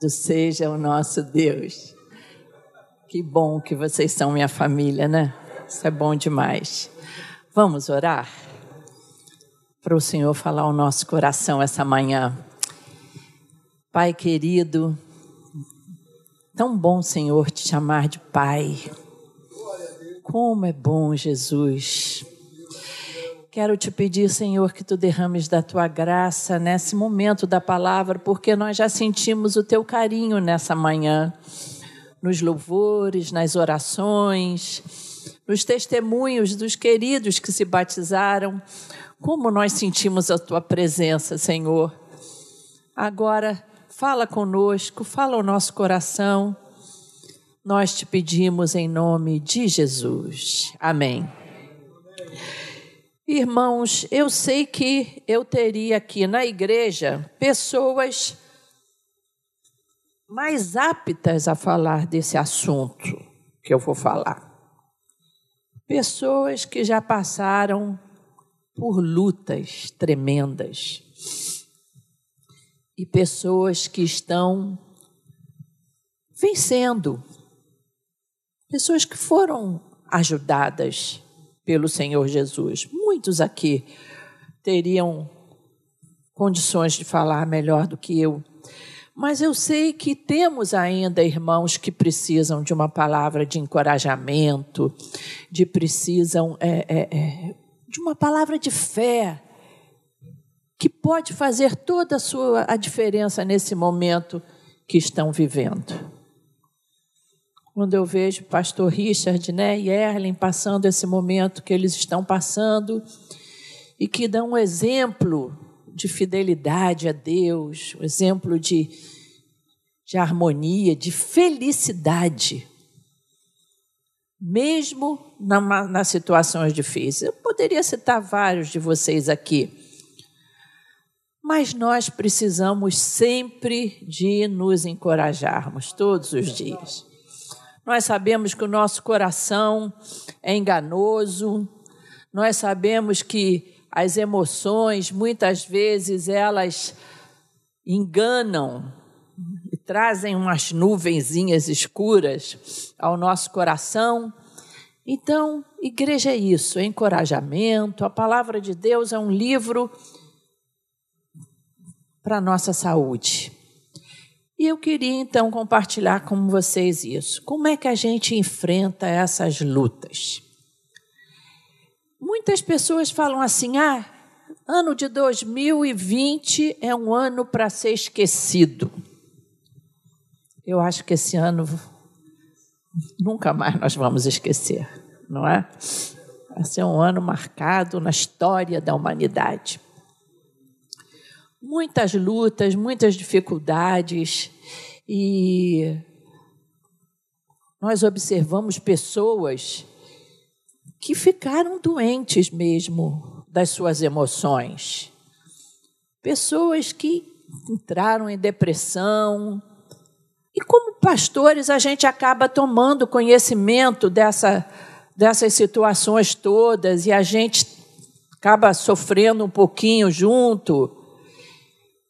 do seja o nosso Deus. Que bom que vocês são minha família, né? Isso é bom demais. Vamos orar? Para o Senhor falar o nosso coração essa manhã. Pai querido, tão bom, Senhor, te chamar de Pai. Como é bom, Jesus. Quero te pedir, Senhor, que tu derrames da tua graça nesse momento da palavra, porque nós já sentimos o teu carinho nessa manhã, nos louvores, nas orações, nos testemunhos dos queridos que se batizaram. Como nós sentimos a tua presença, Senhor. Agora, fala conosco, fala ao nosso coração. Nós te pedimos em nome de Jesus. Amém. Irmãos, eu sei que eu teria aqui na igreja pessoas mais aptas a falar desse assunto que eu vou falar. Pessoas que já passaram por lutas tremendas. E pessoas que estão vencendo. Pessoas que foram ajudadas pelo Senhor Jesus. Muitos aqui teriam condições de falar melhor do que eu. Mas eu sei que temos ainda irmãos que precisam de uma palavra de encorajamento, de precisam é, é, é, de uma palavra de fé, que pode fazer toda a sua a diferença nesse momento que estão vivendo quando eu vejo pastor Richard né, e Erlen passando esse momento que eles estão passando e que dão um exemplo de fidelidade a Deus, um exemplo de, de harmonia, de felicidade, mesmo na, nas situações difíceis. Eu poderia citar vários de vocês aqui, mas nós precisamos sempre de nos encorajarmos todos os dias. Nós sabemos que o nosso coração é enganoso, nós sabemos que as emoções, muitas vezes, elas enganam e trazem umas nuvenzinhas escuras ao nosso coração. Então, igreja é isso, é encorajamento. A palavra de Deus é um livro para a nossa saúde. E eu queria então compartilhar com vocês isso. Como é que a gente enfrenta essas lutas? Muitas pessoas falam assim: ah, ano de 2020 é um ano para ser esquecido. Eu acho que esse ano nunca mais nós vamos esquecer, não é? Vai ser um ano marcado na história da humanidade muitas lutas, muitas dificuldades e nós observamos pessoas que ficaram doentes mesmo das suas emoções. Pessoas que entraram em depressão. E como pastores, a gente acaba tomando conhecimento dessa, dessas situações todas e a gente acaba sofrendo um pouquinho junto.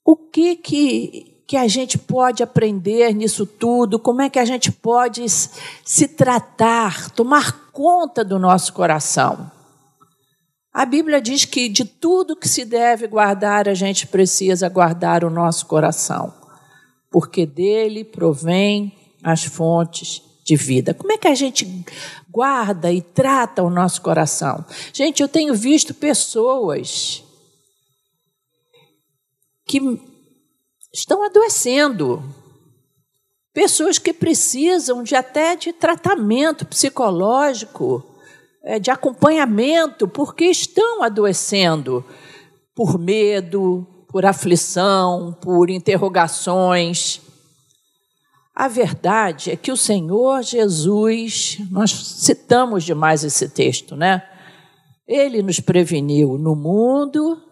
O que que, que a gente pode aprender nisso tudo? Como é que a gente pode se tratar, tomar conta do nosso coração? A Bíblia diz que de tudo que se deve guardar, a gente precisa guardar o nosso coração, porque dele provém as fontes de vida. Como é que a gente guarda e trata o nosso coração? Gente, eu tenho visto pessoas que estão adoecendo. Pessoas que precisam de até de tratamento psicológico, é, de acompanhamento, porque estão adoecendo por medo, por aflição, por interrogações. A verdade é que o Senhor Jesus, nós citamos demais esse texto, né? Ele nos preveniu: no mundo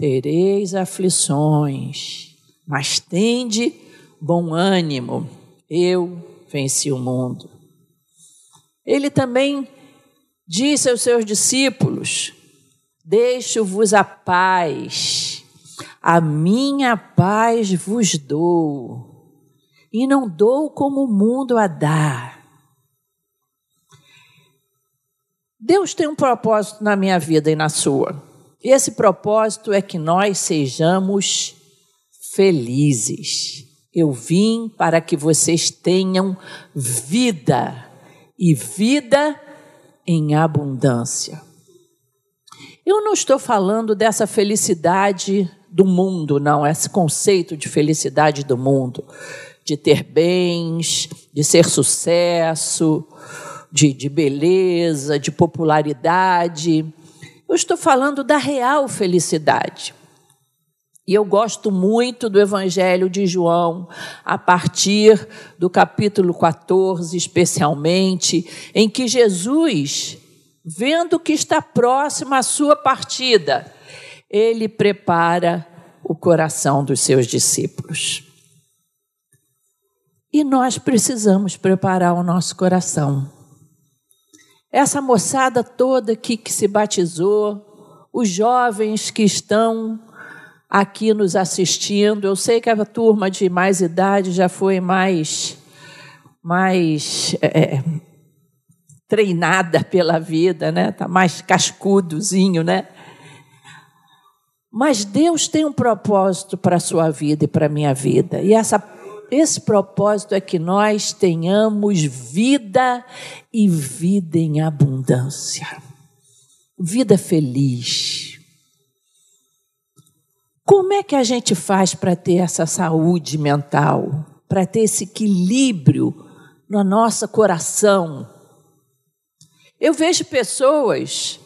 tereis aflições, mas tende bom ânimo, eu venci o mundo. Ele também disse aos seus discípulos: Deixo-vos a paz, a minha paz vos dou. e não dou como o mundo a dá. Deus tem um propósito na minha vida e na sua. E esse propósito é que nós sejamos felizes. Eu vim para que vocês tenham vida e vida em abundância. Eu não estou falando dessa felicidade do mundo, não, esse conceito de felicidade do mundo, de ter bens, de ser sucesso, de, de beleza, de popularidade. Eu estou falando da real felicidade. E eu gosto muito do Evangelho de João, a partir do capítulo 14, especialmente, em que Jesus, vendo que está próxima a sua partida, ele prepara o coração dos seus discípulos. E nós precisamos preparar o nosso coração. Essa moçada toda aqui que se batizou, os jovens que estão aqui nos assistindo. Eu sei que a turma de mais idade já foi mais, mais é, é treinada pela vida, né? Tá mais cascudozinho, né? Mas Deus tem um propósito para a sua vida e para a minha vida. E essa, esse propósito é que nós tenhamos vida e vida em abundância. Vida feliz como é que a gente faz para ter essa saúde mental, para ter esse equilíbrio no nosso coração? Eu vejo pessoas,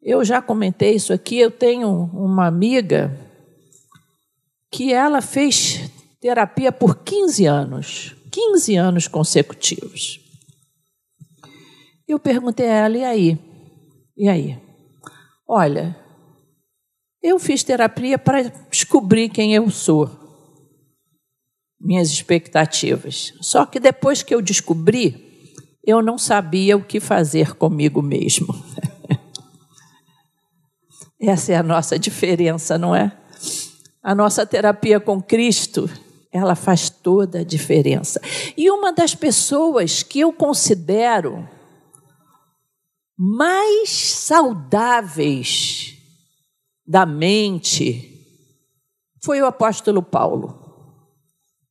eu já comentei isso aqui, eu tenho uma amiga que ela fez terapia por 15 anos, 15 anos consecutivos. Eu perguntei a ela, e aí? E aí? Olha, eu fiz terapia para descobrir quem eu sou, minhas expectativas. Só que depois que eu descobri, eu não sabia o que fazer comigo mesmo. Essa é a nossa diferença, não é? A nossa terapia com Cristo, ela faz toda a diferença. E uma das pessoas que eu considero mais saudáveis da mente foi o apóstolo Paulo.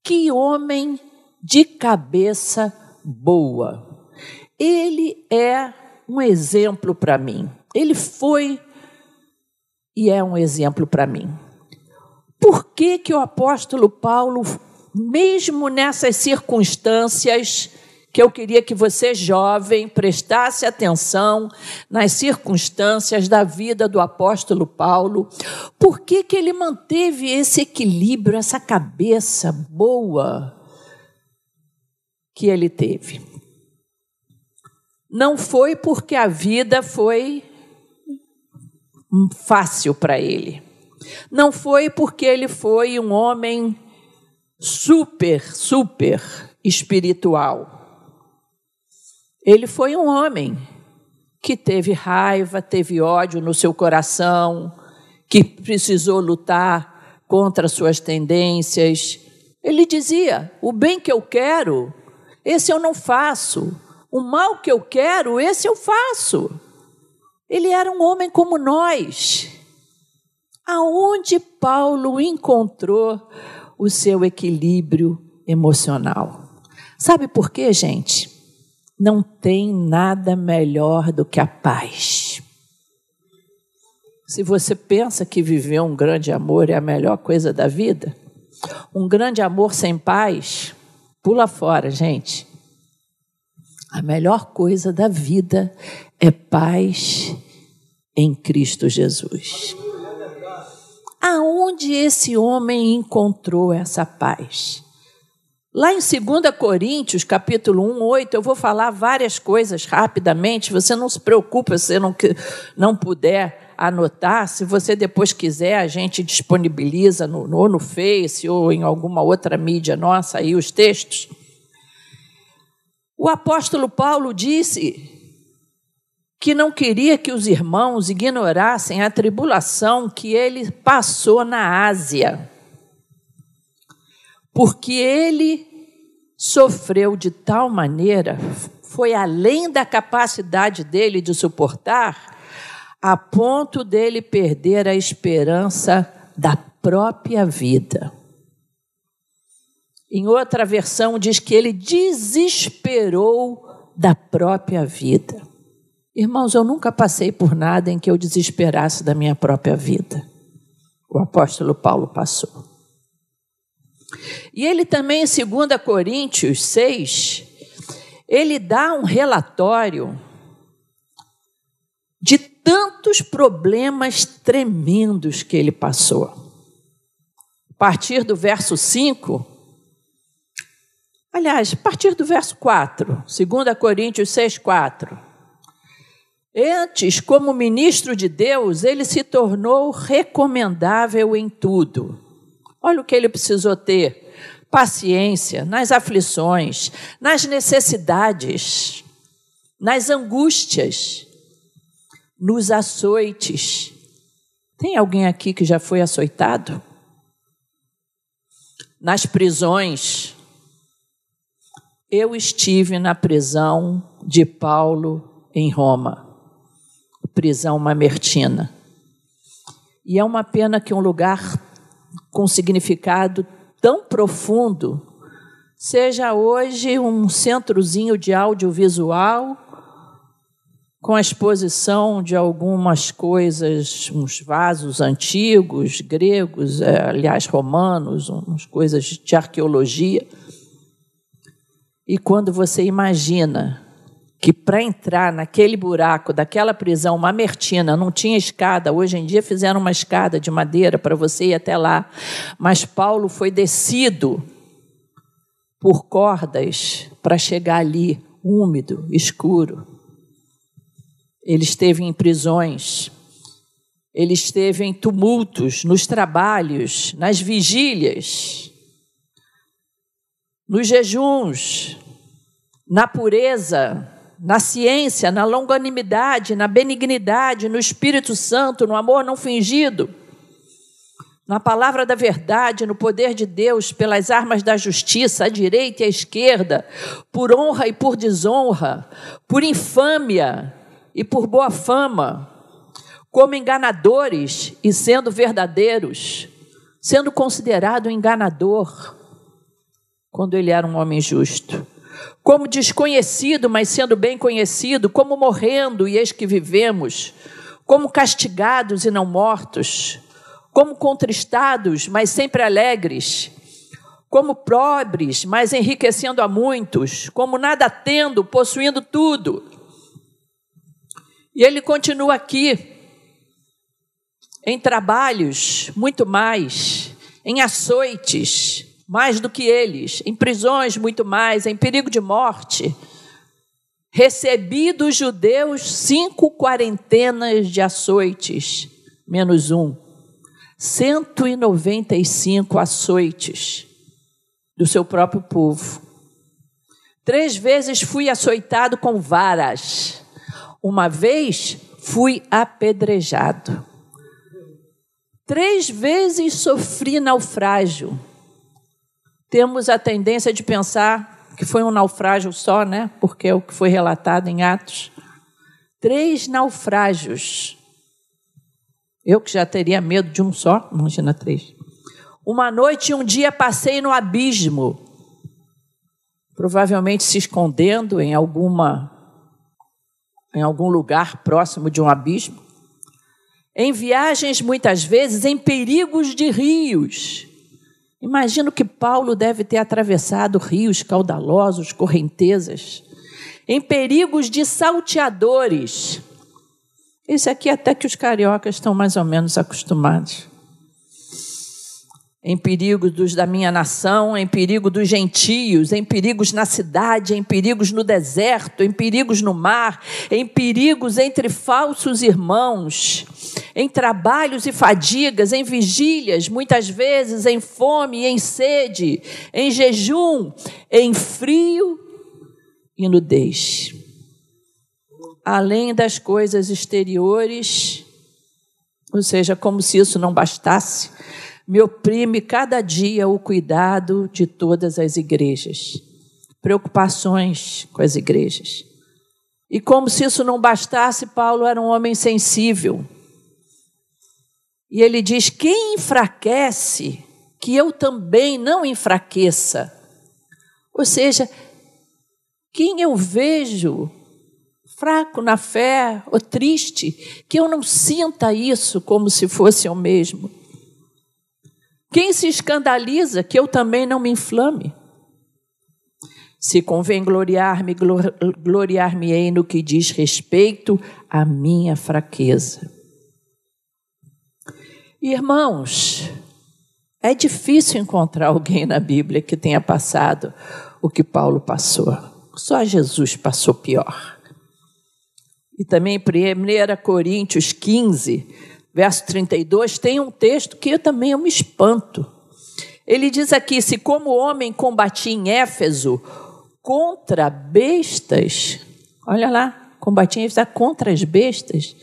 Que homem de cabeça boa. Ele é um exemplo para mim. Ele foi e é um exemplo para mim. Por que, que o apóstolo Paulo, mesmo nessas circunstâncias, que eu queria que você, jovem, prestasse atenção nas circunstâncias da vida do apóstolo Paulo. Por que, que ele manteve esse equilíbrio, essa cabeça boa que ele teve? Não foi porque a vida foi fácil para ele. Não foi porque ele foi um homem super, super espiritual. Ele foi um homem que teve raiva, teve ódio no seu coração, que precisou lutar contra suas tendências. Ele dizia: o bem que eu quero, esse eu não faço. O mal que eu quero, esse eu faço. Ele era um homem como nós. Aonde Paulo encontrou o seu equilíbrio emocional? Sabe por quê, gente? Não tem nada melhor do que a paz. Se você pensa que viver um grande amor é a melhor coisa da vida, um grande amor sem paz, pula fora, gente. A melhor coisa da vida é paz em Cristo Jesus. Aonde esse homem encontrou essa paz? Lá em 2 Coríntios, capítulo 1, 8, eu vou falar várias coisas rapidamente. Você não se preocupa se você não, não puder anotar. Se você depois quiser, a gente disponibiliza no, ou no Face ou em alguma outra mídia nossa aí os textos. O apóstolo Paulo disse que não queria que os irmãos ignorassem a tribulação que ele passou na Ásia porque ele sofreu de tal maneira, foi além da capacidade dele de suportar, a ponto dele perder a esperança da própria vida. Em outra versão, diz que ele desesperou da própria vida. Irmãos, eu nunca passei por nada em que eu desesperasse da minha própria vida. O apóstolo Paulo passou. E ele também, em 2 Coríntios 6, ele dá um relatório de tantos problemas tremendos que ele passou. A partir do verso 5, aliás, a partir do verso 4, 2 Coríntios 6, 4. Antes, como ministro de Deus, ele se tornou recomendável em tudo. Olha o que ele precisou ter: paciência nas aflições, nas necessidades, nas angústias, nos açoites. Tem alguém aqui que já foi açoitado? Nas prisões. Eu estive na prisão de Paulo em Roma, prisão mamertina. E é uma pena que um lugar com significado tão profundo seja hoje um centrozinho de audiovisual com a exposição de algumas coisas, uns vasos antigos, gregos, é, aliás, romanos, umas coisas de arqueologia. E quando você imagina que para entrar naquele buraco daquela prisão mamertina não tinha escada, hoje em dia fizeram uma escada de madeira para você ir até lá, mas Paulo foi descido por cordas para chegar ali, úmido, escuro. Ele esteve em prisões, ele esteve em tumultos, nos trabalhos, nas vigílias, nos jejuns, na pureza, na ciência, na longanimidade, na benignidade, no Espírito Santo, no amor não fingido, na palavra da verdade, no poder de Deus, pelas armas da justiça, à direita e à esquerda, por honra e por desonra, por infâmia e por boa fama, como enganadores e sendo verdadeiros, sendo considerado enganador, quando ele era um homem justo, como desconhecido, mas sendo bem conhecido, como morrendo e eis que vivemos, como castigados e não mortos, como contristados, mas sempre alegres, como pobres, mas enriquecendo a muitos, como nada tendo, possuindo tudo. E ele continua aqui, em trabalhos, muito mais, em açoites, mais do que eles, em prisões, muito mais, em perigo de morte. Recebi dos judeus cinco quarentenas de açoites, menos um. 195 açoites do seu próprio povo. Três vezes fui açoitado com varas. Uma vez fui apedrejado. Três vezes sofri naufrágio. Temos a tendência de pensar que foi um naufrágio só, né? Porque é o que foi relatado em Atos. Três naufrágios. Eu que já teria medo de um só, imagina três. Uma noite e um dia passei no abismo, provavelmente se escondendo em alguma em algum lugar próximo de um abismo. Em viagens, muitas vezes, em perigos de rios. Imagino que Paulo deve ter atravessado rios caudalosos, correntezas, em perigos de salteadores. Esse aqui até que os cariocas estão mais ou menos acostumados em perigo dos da minha nação, em perigo dos gentios, em perigos na cidade, em perigos no deserto, em perigos no mar, em perigos entre falsos irmãos, em trabalhos e fadigas, em vigílias, muitas vezes em fome e em sede, em jejum, em frio e nudez. Além das coisas exteriores, ou seja, como se isso não bastasse, me oprime cada dia o cuidado de todas as igrejas. preocupações com as igrejas. E como se isso não bastasse, Paulo era um homem sensível. E ele diz: quem enfraquece, que eu também não enfraqueça. Ou seja, quem eu vejo fraco na fé ou triste, que eu não sinta isso como se fosse eu mesmo. Quem se escandaliza, que eu também não me inflame. Se convém gloriar-me, gloriar-me-ei no que diz respeito à minha fraqueza. Irmãos, é difícil encontrar alguém na Bíblia que tenha passado o que Paulo passou. Só Jesus passou pior. E também 1 Coríntios 15, verso 32, tem um texto que também eu me espanto. Ele diz aqui: Se como homem combati em Éfeso contra bestas, olha lá, combati em Éfeso contra as bestas,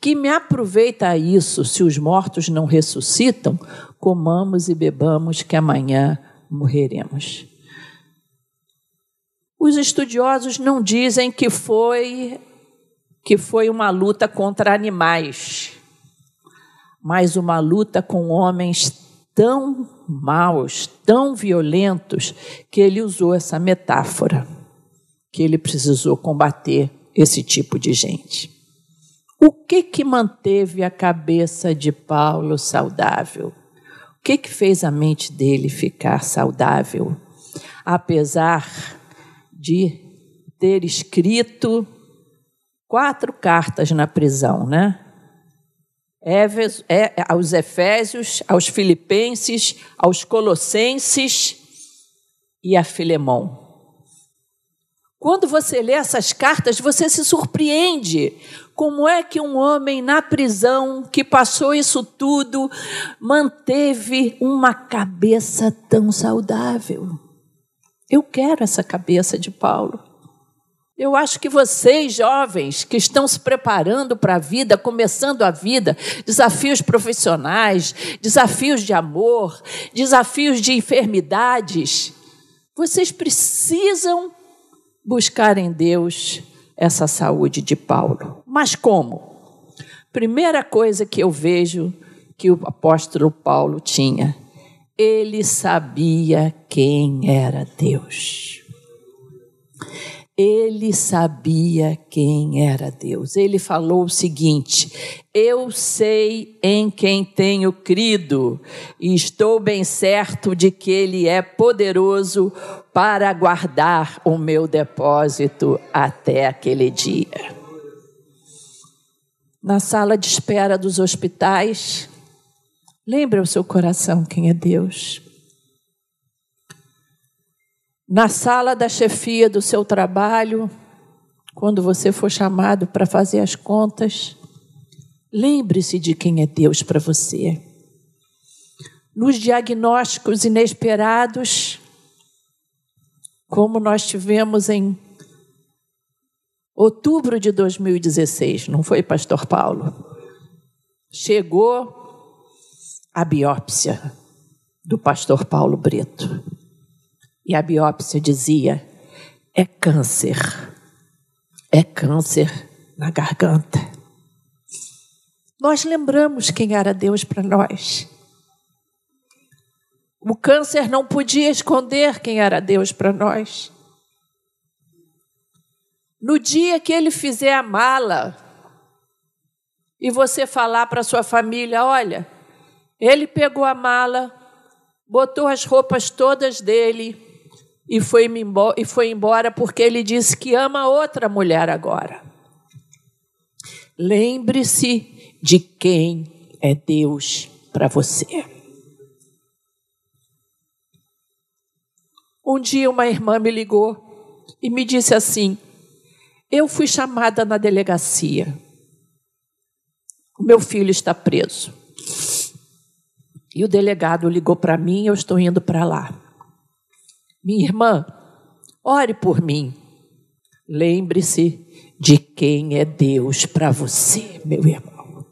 que me aproveita isso se os mortos não ressuscitam, comamos e bebamos, que amanhã morreremos. Os estudiosos não dizem que foi que foi uma luta contra animais, mas uma luta com homens tão maus, tão violentos, que ele usou essa metáfora, que ele precisou combater esse tipo de gente. O que que manteve a cabeça de Paulo saudável? O que que fez a mente dele ficar saudável? Apesar de ter escrito quatro cartas na prisão, né? Éves, é, aos Efésios, aos Filipenses, aos Colossenses e a Filemão. Quando você lê essas cartas, você se surpreende. Como é que um homem na prisão, que passou isso tudo, manteve uma cabeça tão saudável? Eu quero essa cabeça de Paulo. Eu acho que vocês, jovens, que estão se preparando para a vida, começando a vida, desafios profissionais, desafios de amor, desafios de enfermidades, vocês precisam buscar em Deus essa saúde de Paulo. Mas como? Primeira coisa que eu vejo que o apóstolo Paulo tinha, ele sabia quem era Deus. Ele sabia quem era Deus. Ele falou o seguinte: Eu sei em quem tenho crido, e estou bem certo de que Ele é poderoso para guardar o meu depósito até aquele dia. Na sala de espera dos hospitais, lembra o seu coração quem é Deus na sala da chefia do seu trabalho, quando você for chamado para fazer as contas, lembre-se de quem é Deus para você. Nos diagnósticos inesperados, como nós tivemos em outubro de 2016, não foi, Pastor Paulo? Chegou a biópsia do Pastor Paulo Brito. E a biópsia dizia: é câncer. É câncer na garganta. Nós lembramos quem era Deus para nós. O câncer não podia esconder quem era Deus para nós. No dia que ele fizer a mala e você falar para sua família: olha, ele pegou a mala, botou as roupas todas dele e foi, embora, e foi embora porque ele disse que ama outra mulher agora. Lembre-se de quem é Deus para você. Um dia uma irmã me ligou e me disse assim: Eu fui chamada na delegacia. O meu filho está preso. E o delegado ligou para mim, eu estou indo para lá. Minha irmã, ore por mim. Lembre-se de quem é Deus para você, meu irmão.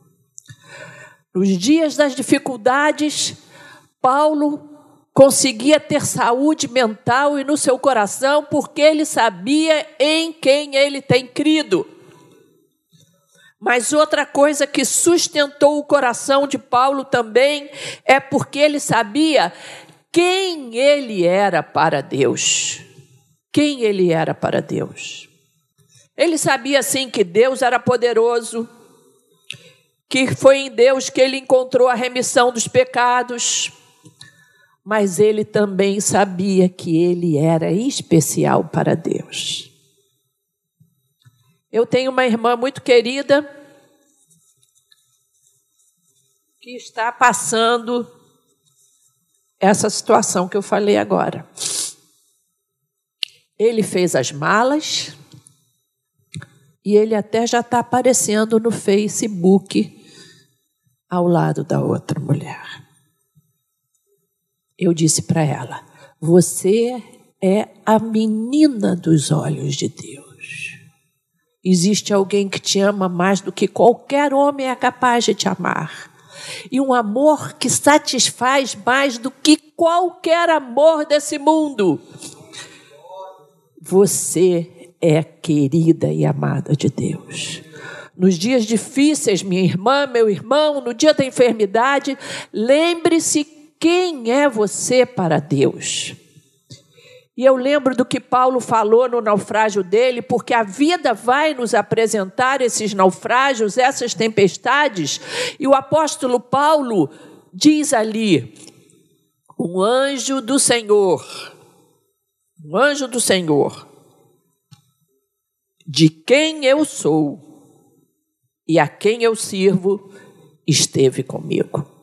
Nos dias das dificuldades, Paulo conseguia ter saúde mental e no seu coração, porque ele sabia em quem ele tem crido. Mas outra coisa que sustentou o coração de Paulo também é porque ele sabia quem ele era para Deus. Quem ele era para Deus. Ele sabia sim que Deus era poderoso, que foi em Deus que ele encontrou a remissão dos pecados, mas ele também sabia que ele era especial para Deus. Eu tenho uma irmã muito querida que está passando essa situação que eu falei agora. Ele fez as malas e ele até já está aparecendo no Facebook ao lado da outra mulher. Eu disse para ela: Você é a menina dos olhos de Deus. Existe alguém que te ama mais do que qualquer homem é capaz de te amar. E um amor que satisfaz mais do que qualquer amor desse mundo. Você é querida e amada de Deus. Nos dias difíceis, minha irmã, meu irmão, no dia da enfermidade, lembre-se quem é você para Deus. E eu lembro do que Paulo falou no naufrágio dele, porque a vida vai nos apresentar esses naufrágios, essas tempestades, e o apóstolo Paulo diz ali: um anjo do Senhor, um anjo do Senhor, de quem eu sou e a quem eu sirvo, esteve comigo.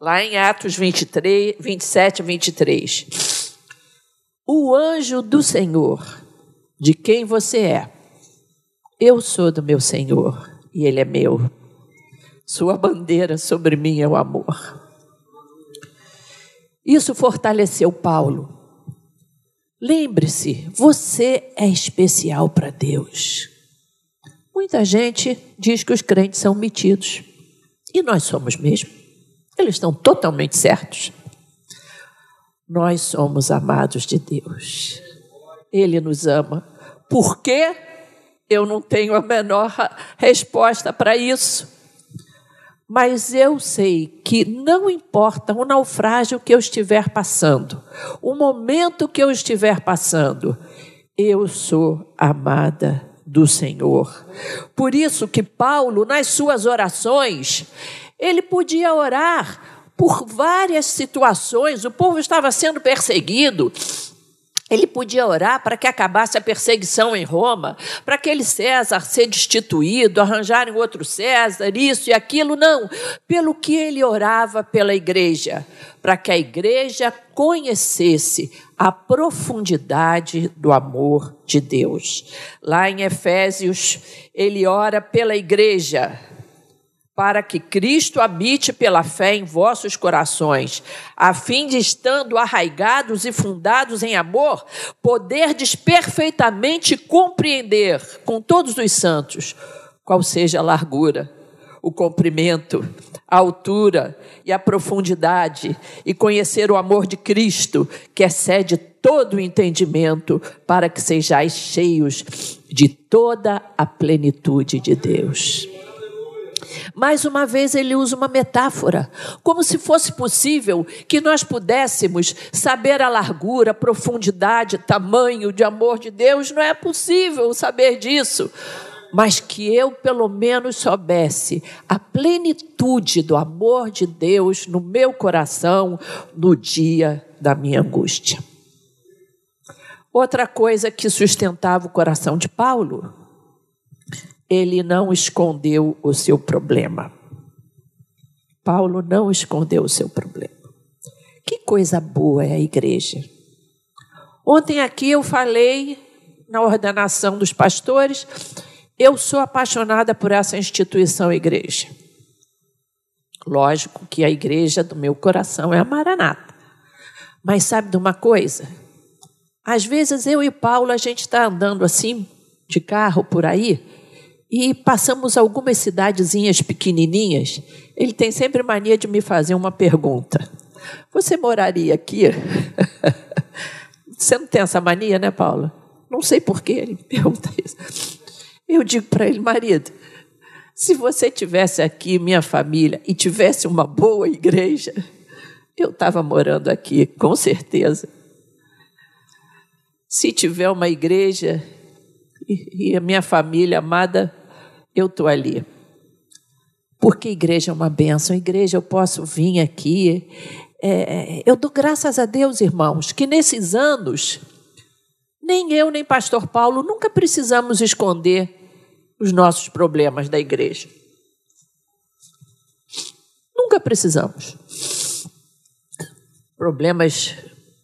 Lá em Atos 23, 27 e 23. O anjo do Senhor, de quem você é, eu sou do meu Senhor e ele é meu. Sua bandeira sobre mim é o amor. Isso fortaleceu Paulo. Lembre-se, você é especial para Deus. Muita gente diz que os crentes são metidos. E nós somos mesmo. Eles estão totalmente certos. Nós somos amados de Deus. Ele nos ama. Por quê? Eu não tenho a menor resposta para isso. Mas eu sei que não importa o naufrágio que eu estiver passando, o momento que eu estiver passando, eu sou amada do Senhor. Por isso que Paulo, nas suas orações, ele podia orar por várias situações, o povo estava sendo perseguido. Ele podia orar para que acabasse a perseguição em Roma, para aquele César ser destituído, arranjarem outro César, isso e aquilo, não. Pelo que ele orava pela igreja, para que a igreja conhecesse a profundidade do amor de Deus. Lá em Efésios, ele ora pela igreja para que Cristo habite pela fé em vossos corações, a fim de, estando arraigados e fundados em amor, poderdes perfeitamente compreender com todos os santos qual seja a largura, o comprimento, a altura e a profundidade, e conhecer o amor de Cristo, que excede todo o entendimento, para que sejais cheios de toda a plenitude de Deus. Mais uma vez, ele usa uma metáfora, como se fosse possível que nós pudéssemos saber a largura, a profundidade, tamanho de amor de Deus. Não é possível saber disso. Mas que eu, pelo menos, soubesse a plenitude do amor de Deus no meu coração no dia da minha angústia. Outra coisa que sustentava o coração de Paulo ele não escondeu o seu problema. Paulo não escondeu o seu problema. Que coisa boa é a igreja. Ontem aqui eu falei na ordenação dos pastores, eu sou apaixonada por essa instituição igreja. Lógico que a igreja do meu coração é a Maranata. Mas sabe de uma coisa? Às vezes eu e Paulo a gente está andando assim de carro por aí e passamos algumas cidadezinhas pequenininhas, ele tem sempre mania de me fazer uma pergunta. Você moraria aqui? Você não tem essa mania, né, Paula? Não sei por que ele pergunta isso. Eu digo para ele, marido, se você tivesse aqui minha família e tivesse uma boa igreja, eu estava morando aqui, com certeza. Se tiver uma igreja e a minha família amada, eu estou ali. Porque igreja é uma bênção, igreja eu posso vir aqui. É, eu dou graças a Deus, irmãos, que nesses anos, nem eu nem Pastor Paulo nunca precisamos esconder os nossos problemas da igreja. Nunca precisamos. Problemas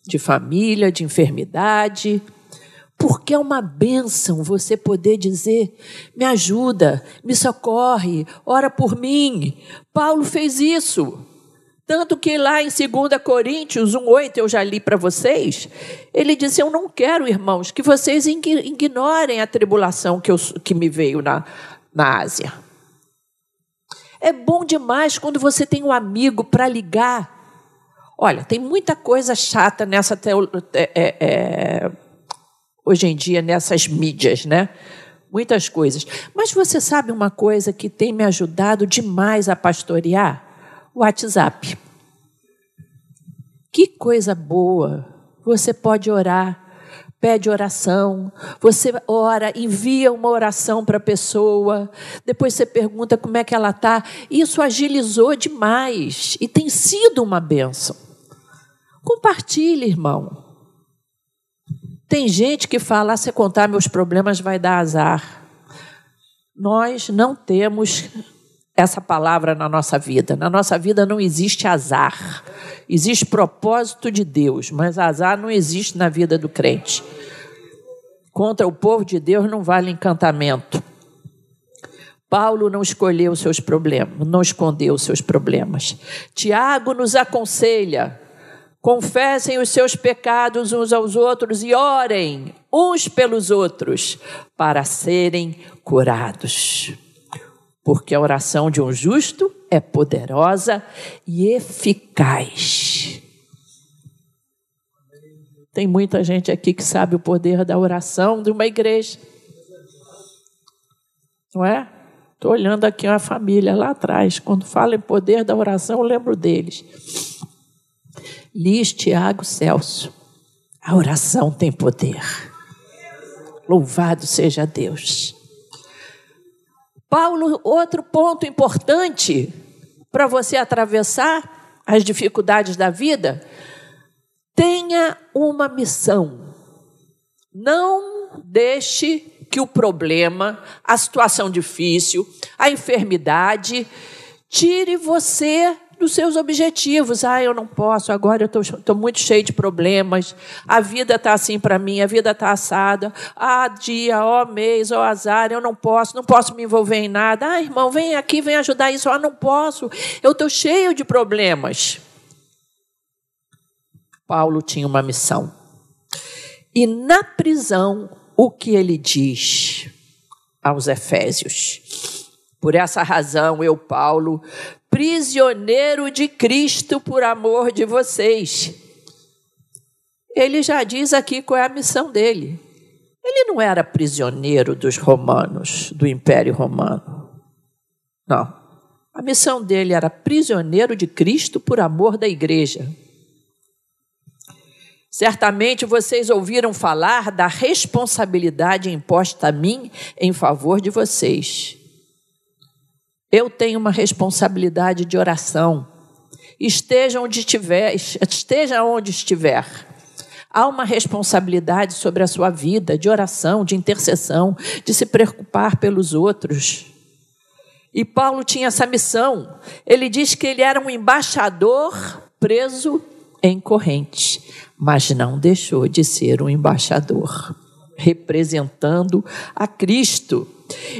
de família, de enfermidade, porque é uma bênção você poder dizer: me ajuda, me socorre, ora por mim. Paulo fez isso. Tanto que lá em 2 Coríntios 1,8, eu já li para vocês, ele disse: Eu não quero, irmãos, que vocês ignorem a tribulação que, eu, que me veio na, na Ásia. É bom demais quando você tem um amigo para ligar. Olha, tem muita coisa chata nessa teo, é, é, é hoje em dia nessas mídias, né? Muitas coisas. Mas você sabe uma coisa que tem me ajudado demais a pastorear? O WhatsApp. Que coisa boa! Você pode orar, pede oração, você ora, envia uma oração para a pessoa, depois você pergunta como é que ela está. Isso agilizou demais e tem sido uma benção. Compartilhe, irmão. Tem gente que fala: ah, se contar meus problemas vai dar azar. Nós não temos essa palavra na nossa vida. Na nossa vida não existe azar. Existe propósito de Deus, mas azar não existe na vida do crente. Contra o povo de Deus não vale encantamento. Paulo não escolheu seus problemas, não escondeu os seus problemas. Tiago nos aconselha Confessem os seus pecados uns aos outros e orem uns pelos outros para serem curados. Porque a oração de um justo é poderosa e eficaz. Tem muita gente aqui que sabe o poder da oração de uma igreja. Não é? Estou olhando aqui uma família lá atrás. Quando fala em poder da oração, eu lembro deles. Liz Tiago Celso. A oração tem poder. Louvado seja Deus. Paulo, outro ponto importante para você atravessar as dificuldades da vida, tenha uma missão. Não deixe que o problema, a situação difícil, a enfermidade tire você dos seus objetivos. Ah, eu não posso, agora eu estou muito cheio de problemas, a vida está assim para mim, a vida está assada. Ah, dia, ó mês, ó azar, eu não posso, não posso me envolver em nada. Ah, irmão, vem aqui, vem ajudar isso. Ah, não posso, eu estou cheio de problemas. Paulo tinha uma missão. E na prisão, o que ele diz aos Efésios? Por essa razão, eu, Paulo, prisioneiro de Cristo por amor de vocês. Ele já diz aqui qual é a missão dele. Ele não era prisioneiro dos romanos, do Império Romano. Não. A missão dele era prisioneiro de Cristo por amor da igreja. Certamente vocês ouviram falar da responsabilidade imposta a mim em favor de vocês. Eu tenho uma responsabilidade de oração. Esteja onde estiver, esteja onde estiver. Há uma responsabilidade sobre a sua vida de oração, de intercessão, de se preocupar pelos outros. E Paulo tinha essa missão. Ele diz que ele era um embaixador preso em corrente, mas não deixou de ser um embaixador, representando a Cristo.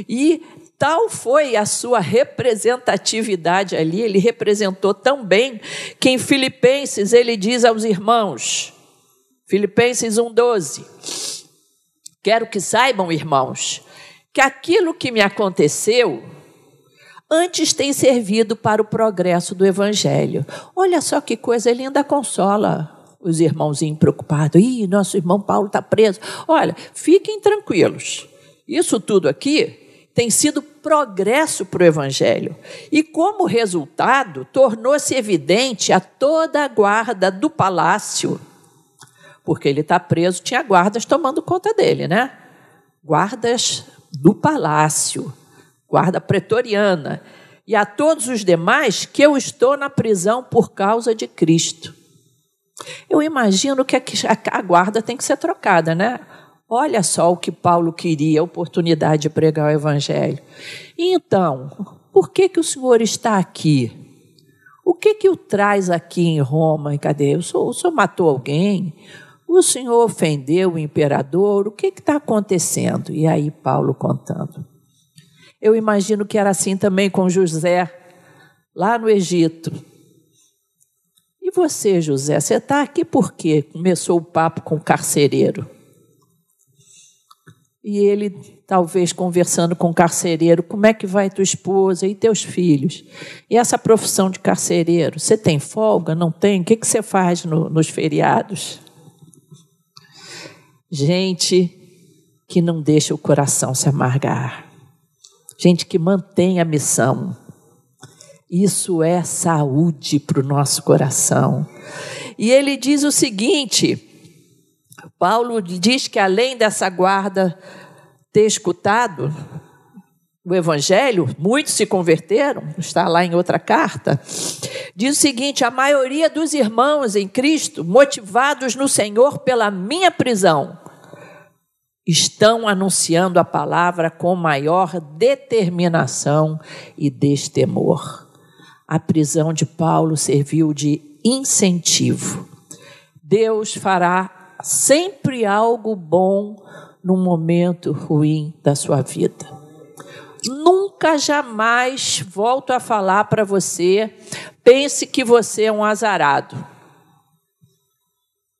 E Tal foi a sua representatividade ali, ele representou tão bem que em Filipenses ele diz aos irmãos, Filipenses 1,12: Quero que saibam, irmãos, que aquilo que me aconteceu antes tem servido para o progresso do Evangelho. Olha só que coisa, ele ainda consola os irmãozinhos preocupados. Ih, nosso irmão Paulo está preso. Olha, fiquem tranquilos. Isso tudo aqui tem sido progresso para o Evangelho. E, como resultado, tornou-se evidente a toda a guarda do palácio. Porque ele está preso, tinha guardas tomando conta dele, né? Guardas do palácio, guarda pretoriana. E a todos os demais que eu estou na prisão por causa de Cristo. Eu imagino que a guarda tem que ser trocada, né? Olha só o que Paulo queria, a oportunidade de pregar o evangelho. Então, por que que o senhor está aqui? O que que o traz aqui em Roma? E cadê? O senhor, o senhor matou alguém? O senhor ofendeu o imperador? O que está acontecendo? E aí Paulo contando. Eu imagino que era assim também com José, lá no Egito. E você, José, você está aqui por quê? Começou o papo com o carcereiro e ele talvez conversando com o carcereiro, como é que vai tua esposa e teus filhos? E essa profissão de carcereiro, você tem folga? Não tem? O que, você faz no, nos feriados? Gente que não deixa o coração se amargar. Gente que mantém a missão. Isso é saúde para o nosso coração. E ele diz o seguinte: Paulo diz que além dessa guarda ter escutado o Evangelho, muitos se converteram, está lá em outra carta. Diz o seguinte: a maioria dos irmãos em Cristo, motivados no Senhor pela minha prisão, estão anunciando a palavra com maior determinação e destemor. A prisão de Paulo serviu de incentivo. Deus fará sempre algo bom num momento ruim da sua vida. Nunca jamais volto a falar para você, pense que você é um azarado.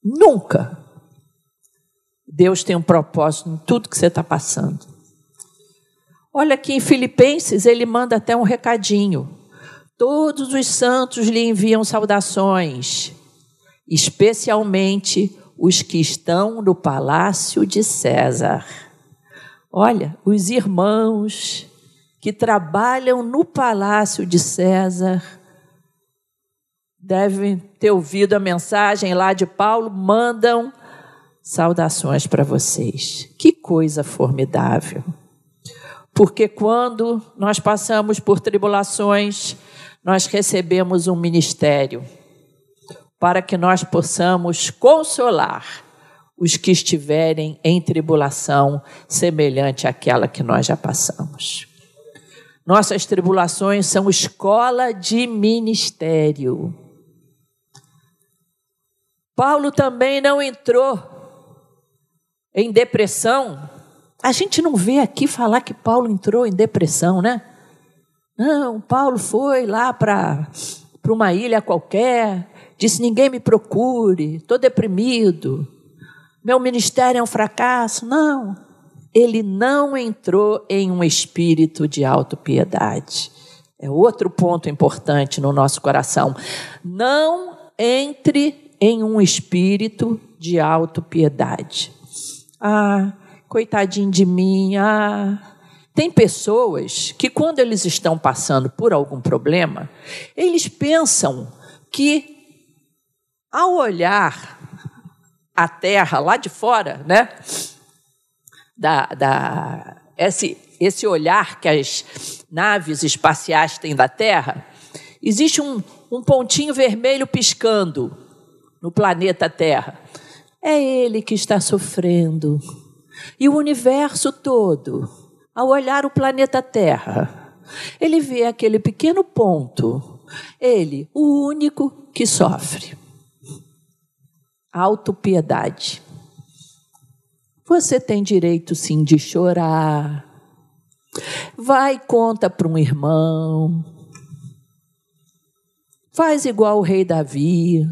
Nunca. Deus tem um propósito em tudo que você está passando. Olha aqui em Filipenses, ele manda até um recadinho. Todos os santos lhe enviam saudações, especialmente os que estão no palácio de César. Olha, os irmãos que trabalham no palácio de César devem ter ouvido a mensagem lá de Paulo, mandam saudações para vocês. Que coisa formidável. Porque quando nós passamos por tribulações, nós recebemos um ministério para que nós possamos consolar os que estiverem em tribulação semelhante àquela que nós já passamos. Nossas tribulações são escola de ministério. Paulo também não entrou em depressão. A gente não vê aqui falar que Paulo entrou em depressão, né? Não, Paulo foi lá para uma ilha qualquer, disse: ninguém me procure, estou deprimido, meu ministério é um fracasso. Não, ele não entrou em um espírito de autopiedade. É outro ponto importante no nosso coração. Não entre em um espírito de autopiedade. Ah, coitadinho de mim, ah. Tem pessoas que, quando eles estão passando por algum problema, eles pensam que ao olhar a Terra lá de fora, né? Da, da, esse, esse olhar que as naves espaciais têm da Terra, existe um, um pontinho vermelho piscando no planeta Terra. É ele que está sofrendo. E o universo todo, ao olhar o planeta Terra, ele vê aquele pequeno ponto, ele, o único que sofre autopiedade. Você tem direito sim de chorar. Vai conta para um irmão. Faz igual o rei Davi,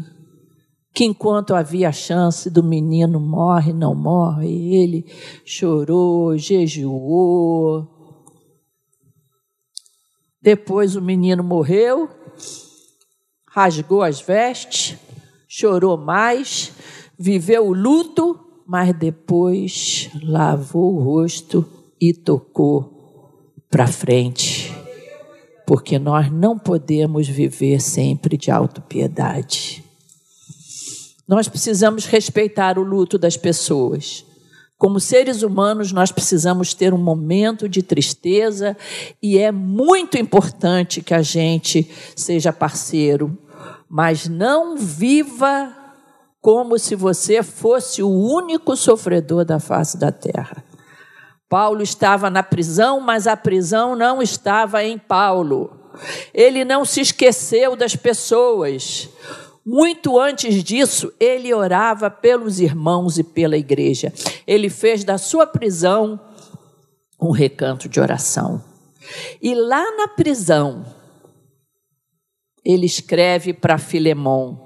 que enquanto havia chance do menino morre, não morre, ele chorou, jejuou. Depois o menino morreu, rasgou as vestes, chorou mais, viveu o luto, mas depois lavou o rosto e tocou para frente. Porque nós não podemos viver sempre de autopiedade. Nós precisamos respeitar o luto das pessoas. Como seres humanos, nós precisamos ter um momento de tristeza e é muito importante que a gente seja parceiro, mas não viva como se você fosse o único sofredor da face da terra. Paulo estava na prisão, mas a prisão não estava em Paulo. Ele não se esqueceu das pessoas. Muito antes disso, ele orava pelos irmãos e pela igreja. Ele fez da sua prisão um recanto de oração. E lá na prisão, ele escreve para Filemão: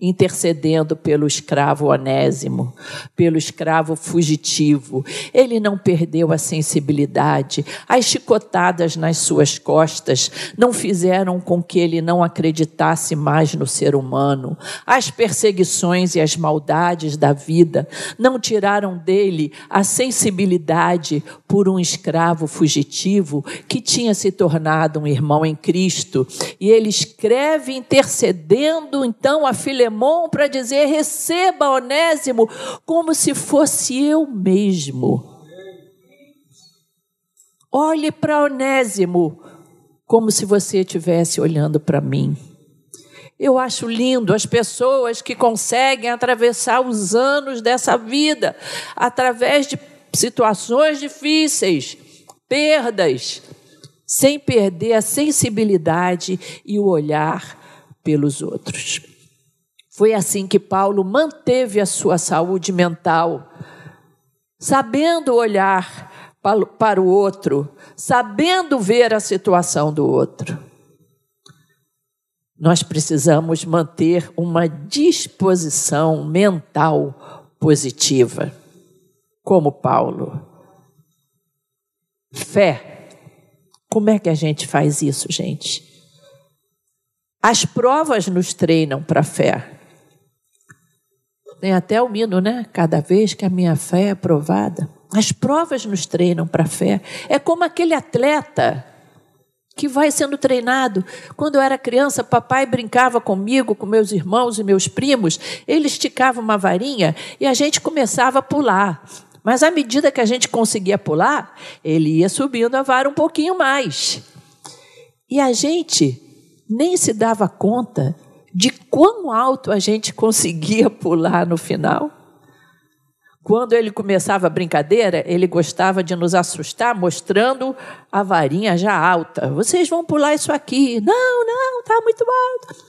intercedendo pelo escravo onésimo, pelo escravo fugitivo. Ele não perdeu a sensibilidade. As chicotadas nas suas costas não fizeram com que ele não acreditasse mais no ser humano. As perseguições e as maldades da vida não tiraram dele a sensibilidade por um escravo fugitivo que tinha se tornado um irmão em Cristo. E ele escreve intercedendo então a Filemão Filemon para dizer: receba Onésimo como se fosse eu mesmo. Olhe para Onésimo como se você estivesse olhando para mim. Eu acho lindo as pessoas que conseguem atravessar os anos dessa vida através de situações difíceis, perdas, sem perder a sensibilidade e o olhar pelos outros. Foi assim que Paulo manteve a sua saúde mental, sabendo olhar para o outro, sabendo ver a situação do outro. Nós precisamos manter uma disposição mental positiva, como Paulo. Fé. Como é que a gente faz isso, gente? As provas nos treinam para a fé. Tem até o hino, né? Cada vez que a minha fé é provada. As provas nos treinam para a fé. É como aquele atleta que vai sendo treinado. Quando eu era criança, papai brincava comigo, com meus irmãos e meus primos. Ele esticava uma varinha e a gente começava a pular. Mas à medida que a gente conseguia pular, ele ia subindo a vara um pouquinho mais. E a gente nem se dava conta de quão alto a gente conseguia pular no final. Quando ele começava a brincadeira, ele gostava de nos assustar mostrando a varinha já alta. Vocês vão pular isso aqui. Não, não, está muito alto.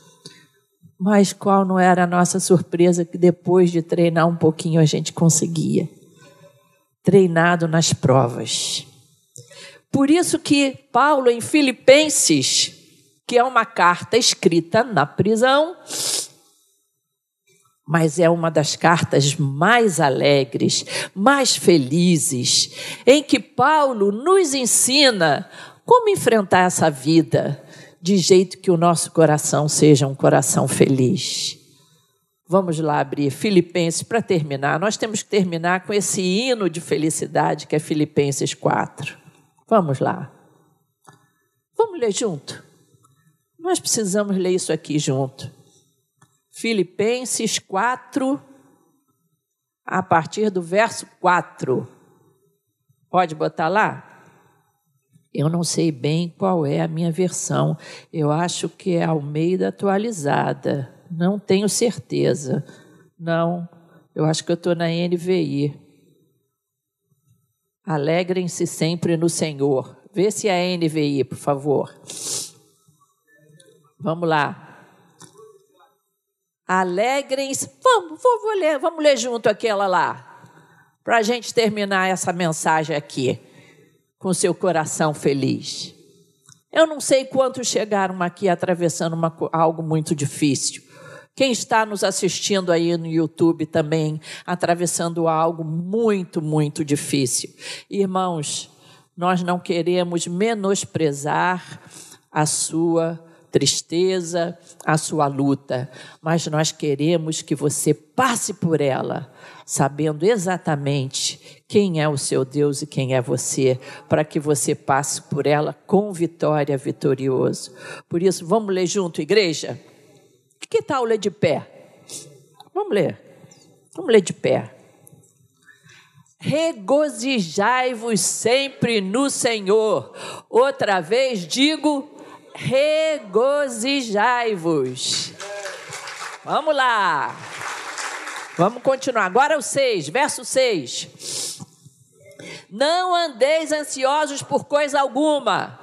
Mas qual não era a nossa surpresa que depois de treinar um pouquinho a gente conseguia? Treinado nas provas. Por isso que Paulo em Filipenses que é uma carta escrita na prisão, mas é uma das cartas mais alegres, mais felizes, em que Paulo nos ensina como enfrentar essa vida de jeito que o nosso coração seja um coração feliz. Vamos lá abrir Filipenses para terminar. Nós temos que terminar com esse hino de felicidade que é Filipenses 4. Vamos lá. Vamos ler junto. Nós precisamos ler isso aqui junto. Filipenses 4, a partir do verso 4. Pode botar lá? Eu não sei bem qual é a minha versão. Eu acho que é Almeida atualizada. Não tenho certeza. Não, eu acho que eu estou na NVI. Alegrem-se sempre no Senhor. Vê se é a NVI, por favor. Vamos lá. Alegrem-se. Vamos, vamos ler, vamos ler junto aquela lá. Para a gente terminar essa mensagem aqui. Com seu coração feliz. Eu não sei quantos chegaram aqui atravessando uma, algo muito difícil. Quem está nos assistindo aí no YouTube também, atravessando algo muito, muito difícil. Irmãos, nós não queremos menosprezar a sua tristeza, a sua luta, mas nós queremos que você passe por ela, sabendo exatamente quem é o seu Deus e quem é você, para que você passe por ela com vitória, vitorioso. Por isso, vamos ler junto, igreja? Que tal ler de pé? Vamos ler. Vamos ler de pé. Regozijai-vos sempre no Senhor. Outra vez digo, regozijai-vos. Vamos lá. Vamos continuar. Agora o 6, verso 6. Não andeis ansiosos por coisa alguma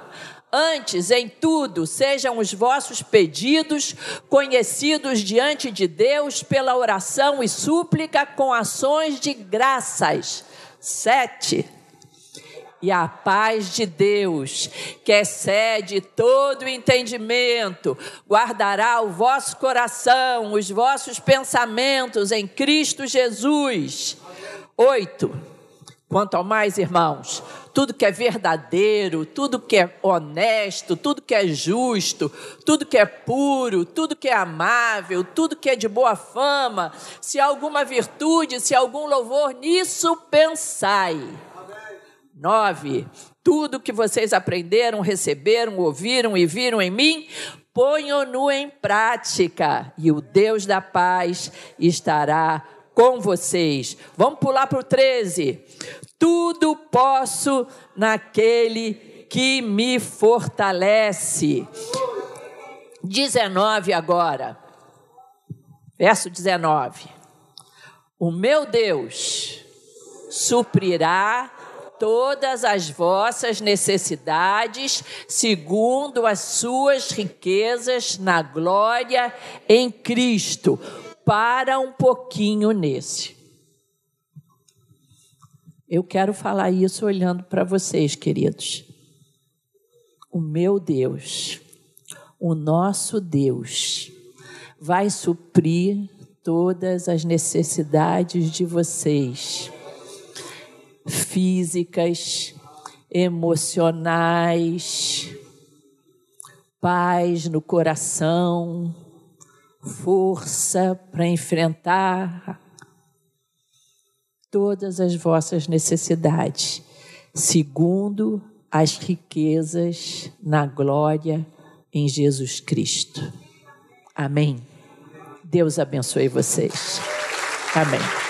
Antes, em tudo, sejam os vossos pedidos conhecidos diante de Deus pela oração e súplica com ações de graças. Sete. E a paz de Deus, que excede todo entendimento, guardará o vosso coração, os vossos pensamentos em Cristo Jesus. Oito. Quanto ao mais, irmãos, tudo que é verdadeiro, tudo que é honesto, tudo que é justo, tudo que é puro, tudo que é amável, tudo que é de boa fama, se há alguma virtude, se há algum louvor, nisso pensai. Nove, tudo que vocês aprenderam, receberam, ouviram e viram em mim, ponham-no em prática, e o Deus da paz estará com vocês. Vamos pular para o 13. Tudo posso naquele que me fortalece. 19 agora. Verso 19. O meu Deus suprirá todas as vossas necessidades, segundo as suas riquezas na glória em Cristo. Para um pouquinho nesse. Eu quero falar isso olhando para vocês, queridos. O meu Deus, o nosso Deus, vai suprir todas as necessidades de vocês, físicas, emocionais, paz no coração, força para enfrentar todas as vossas necessidades, segundo as riquezas na glória em Jesus Cristo. Amém. Deus abençoe vocês. Amém.